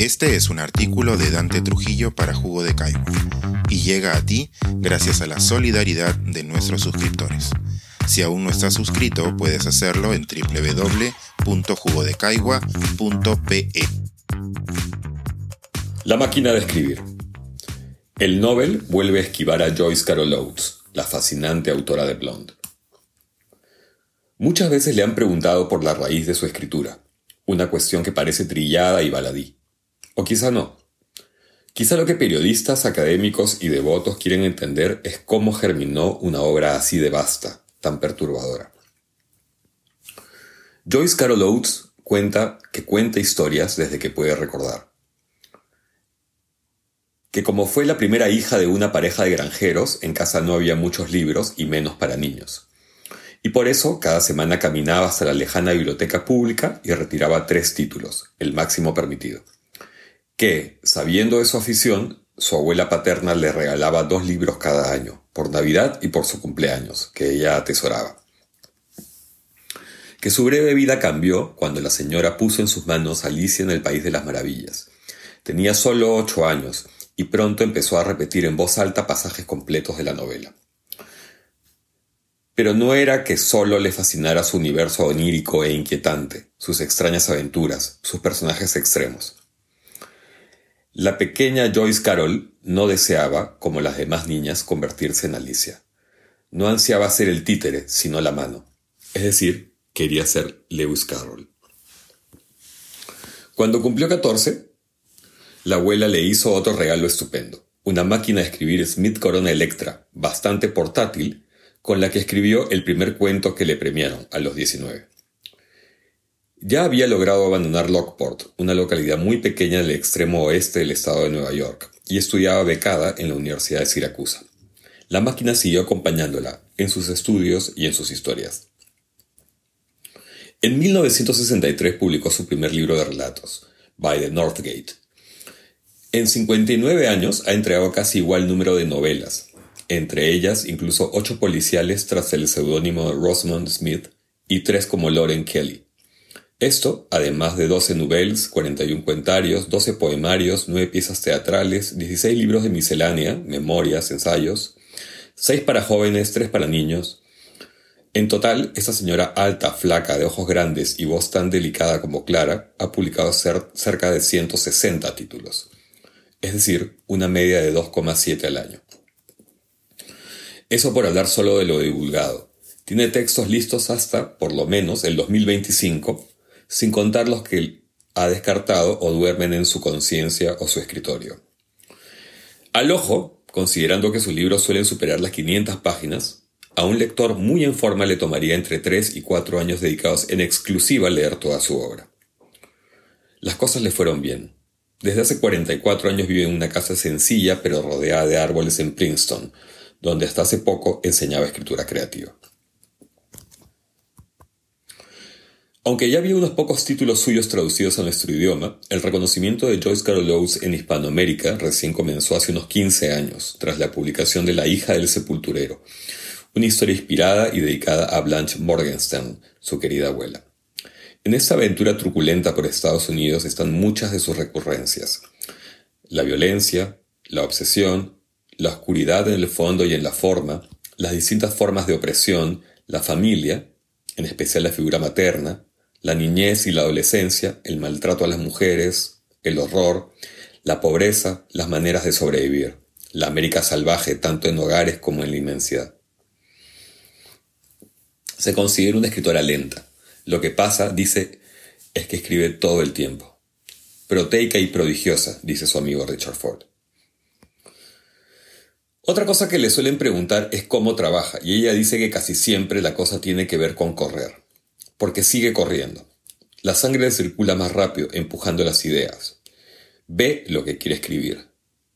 Este es un artículo de Dante Trujillo para Jugo de Caigua y llega a ti gracias a la solidaridad de nuestros suscriptores. Si aún no estás suscrito, puedes hacerlo en www.jugodecaigua.pe. La máquina de escribir. El Nobel vuelve a esquivar a Joyce Carol Oates, la fascinante autora de Blonde. Muchas veces le han preguntado por la raíz de su escritura, una cuestión que parece trillada y baladí. O quizá no. Quizá lo que periodistas, académicos y devotos quieren entender es cómo germinó una obra así de vasta, tan perturbadora. Joyce Carol Oates cuenta que cuenta historias desde que puede recordar. Que como fue la primera hija de una pareja de granjeros, en casa no había muchos libros y menos para niños. Y por eso cada semana caminaba hasta la lejana biblioteca pública y retiraba tres títulos, el máximo permitido que, sabiendo de su afición, su abuela paterna le regalaba dos libros cada año, por Navidad y por su cumpleaños, que ella atesoraba. Que su breve vida cambió cuando la señora puso en sus manos Alicia en el País de las Maravillas. Tenía solo ocho años y pronto empezó a repetir en voz alta pasajes completos de la novela. Pero no era que solo le fascinara su universo onírico e inquietante, sus extrañas aventuras, sus personajes extremos. La pequeña Joyce Carol no deseaba, como las demás niñas, convertirse en Alicia. No ansiaba ser el títere, sino la mano. Es decir, quería ser Lewis Carroll. Cuando cumplió 14, la abuela le hizo otro regalo estupendo, una máquina de escribir Smith Corona Electra, bastante portátil, con la que escribió el primer cuento que le premiaron a los 19. Ya había logrado abandonar Lockport, una localidad muy pequeña del extremo oeste del estado de Nueva York, y estudiaba becada en la Universidad de Siracusa. La máquina siguió acompañándola en sus estudios y en sus historias. En 1963 publicó su primer libro de relatos, By the Northgate. En 59 años ha entregado casi igual número de novelas, entre ellas incluso ocho policiales tras el seudónimo Rosamund Smith y tres como Lauren Kelly. Esto, además de 12 novelas, 41 cuentarios, 12 poemarios, 9 piezas teatrales, 16 libros de miscelánea, memorias, ensayos, 6 para jóvenes, 3 para niños. En total, esta señora alta, flaca, de ojos grandes y voz tan delicada como clara, ha publicado cerca de 160 títulos, es decir, una media de 2,7 al año. Eso por hablar solo de lo divulgado. Tiene textos listos hasta, por lo menos, el 2025, sin contar los que ha descartado o duermen en su conciencia o su escritorio. Al ojo, considerando que sus libros suelen superar las 500 páginas, a un lector muy en forma le tomaría entre 3 y 4 años dedicados en exclusiva a leer toda su obra. Las cosas le fueron bien. Desde hace 44 años vive en una casa sencilla pero rodeada de árboles en Princeton, donde hasta hace poco enseñaba escritura creativa. Aunque ya había unos pocos títulos suyos traducidos a nuestro idioma, el reconocimiento de Joyce Carol Oates en Hispanoamérica recién comenzó hace unos 15 años, tras la publicación de La hija del sepulturero, una historia inspirada y dedicada a Blanche Morgenstern, su querida abuela. En esta aventura truculenta por Estados Unidos están muchas de sus recurrencias. La violencia, la obsesión, la oscuridad en el fondo y en la forma, las distintas formas de opresión, la familia, en especial la figura materna, la niñez y la adolescencia, el maltrato a las mujeres, el horror, la pobreza, las maneras de sobrevivir, la América salvaje tanto en hogares como en la inmensidad. Se considera una escritora lenta. Lo que pasa, dice, es que escribe todo el tiempo. Proteica y prodigiosa, dice su amigo Richard Ford. Otra cosa que le suelen preguntar es cómo trabaja, y ella dice que casi siempre la cosa tiene que ver con correr porque sigue corriendo. La sangre circula más rápido, empujando las ideas. Ve lo que quiere escribir.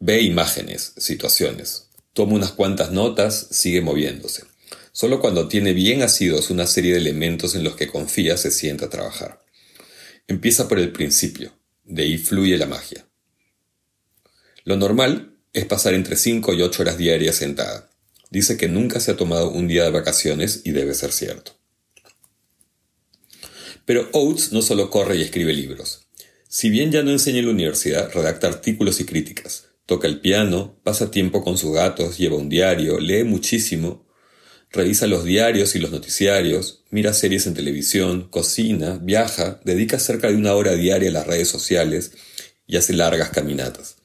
Ve imágenes, situaciones. Toma unas cuantas notas, sigue moviéndose. Solo cuando tiene bien asidos una serie de elementos en los que confía se sienta a trabajar. Empieza por el principio, de ahí fluye la magia. Lo normal es pasar entre 5 y 8 horas diarias sentada. Dice que nunca se ha tomado un día de vacaciones y debe ser cierto. Pero Oates no solo corre y escribe libros. Si bien ya no enseña en la universidad, redacta artículos y críticas, toca el piano, pasa tiempo con sus gatos, lleva un diario, lee muchísimo, revisa los diarios y los noticiarios, mira series en televisión, cocina, viaja, dedica cerca de una hora diaria a las redes sociales y hace largas caminatas.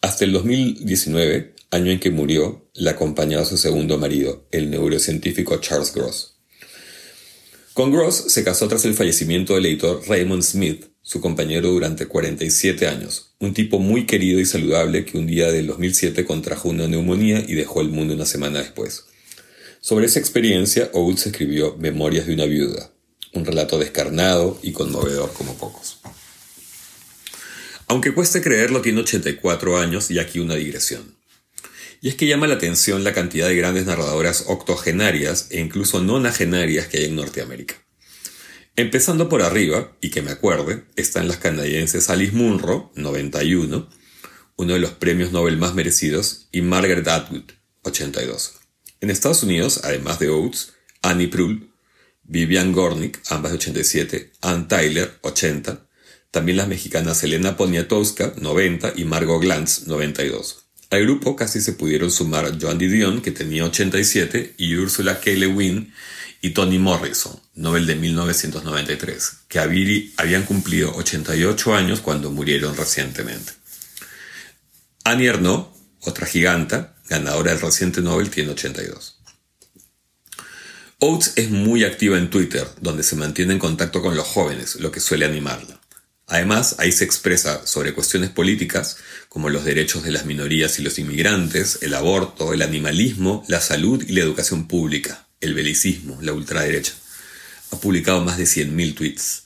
Hasta el 2019, año en que murió, la acompañaba su segundo marido, el neurocientífico Charles Gross. Con Gross se casó tras el fallecimiento del editor Raymond Smith, su compañero durante 47 años, un tipo muy querido y saludable que un día del 2007 contrajo una neumonía y dejó el mundo una semana después. Sobre esa experiencia, Oates escribió Memorias de una viuda, un relato descarnado y conmovedor como pocos. Aunque cueste creerlo, tiene 84 años y aquí una digresión. Y es que llama la atención la cantidad de grandes narradoras octogenarias e incluso nonagenarias que hay en Norteamérica. Empezando por arriba, y que me acuerde, están las canadienses Alice Munro, 91, uno de los premios Nobel más merecidos, y Margaret Atwood, 82. En Estados Unidos, además de Oates, Annie Proulx, Vivian Gornick, ambas de 87, Ann Tyler, 80, también las mexicanas Elena Poniatowska, 90, y Margot Glantz, 92. Al grupo casi se pudieron sumar Joan Didion, que tenía 87, y Ursula K. Le Guin, y Toni Morrison, Nobel de 1993, que habían cumplido 88 años cuando murieron recientemente. Annie Ernaux, otra giganta, ganadora del reciente Nobel, tiene 82. Oates es muy activa en Twitter, donde se mantiene en contacto con los jóvenes, lo que suele animarla. Además, ahí se expresa sobre cuestiones políticas como los derechos de las minorías y los inmigrantes, el aborto, el animalismo, la salud y la educación pública, el belicismo, la ultraderecha. Ha publicado más de 100.000 tweets.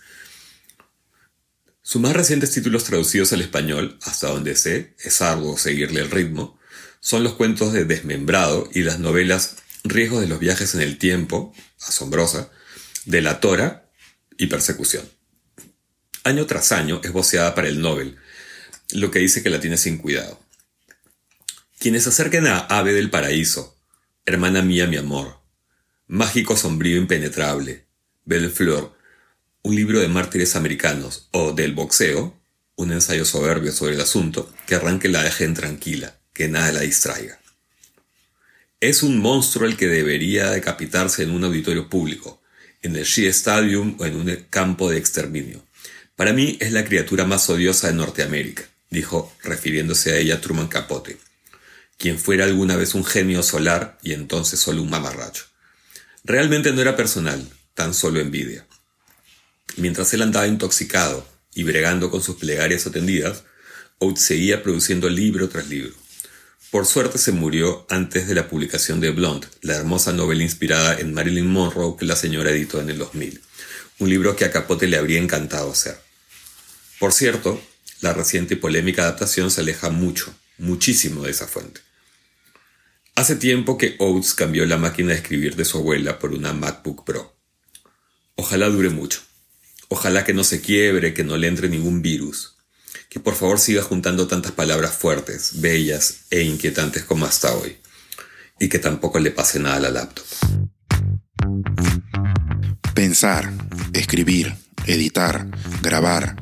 Sus más recientes títulos traducidos al español, hasta donde sé, es arduo seguirle el ritmo, son los cuentos de Desmembrado y las novelas Riesgos de los viajes en el tiempo, asombrosa, de la Tora y Persecución. Año tras año es voceada para el Nobel, lo que dice que la tiene sin cuidado. Quienes acerquen a Ave del Paraíso, Hermana mía, mi amor, Mágico sombrío impenetrable, Belle Fleur, un libro de mártires americanos, o del boxeo, un ensayo soberbio sobre el asunto, que arranque la dejen tranquila, que nada la distraiga. Es un monstruo el que debería decapitarse en un auditorio público, en el Shea Stadium o en un campo de exterminio. Para mí es la criatura más odiosa de Norteamérica, dijo, refiriéndose a ella Truman Capote, quien fuera alguna vez un genio solar y entonces solo un mamarracho. Realmente no era personal, tan solo envidia. Mientras él andaba intoxicado y bregando con sus plegarias atendidas, Oates seguía produciendo libro tras libro. Por suerte se murió antes de la publicación de Blonde, la hermosa novela inspirada en Marilyn Monroe que la señora editó en el 2000, un libro que a Capote le habría encantado hacer. Por cierto, la reciente y polémica adaptación se aleja mucho, muchísimo de esa fuente. Hace tiempo que Oates cambió la máquina de escribir de su abuela por una MacBook Pro. Ojalá dure mucho. Ojalá que no se quiebre, que no le entre ningún virus. Que por favor siga juntando tantas palabras fuertes, bellas e inquietantes como hasta hoy. Y que tampoco le pase nada a la laptop. Pensar, escribir, editar, grabar,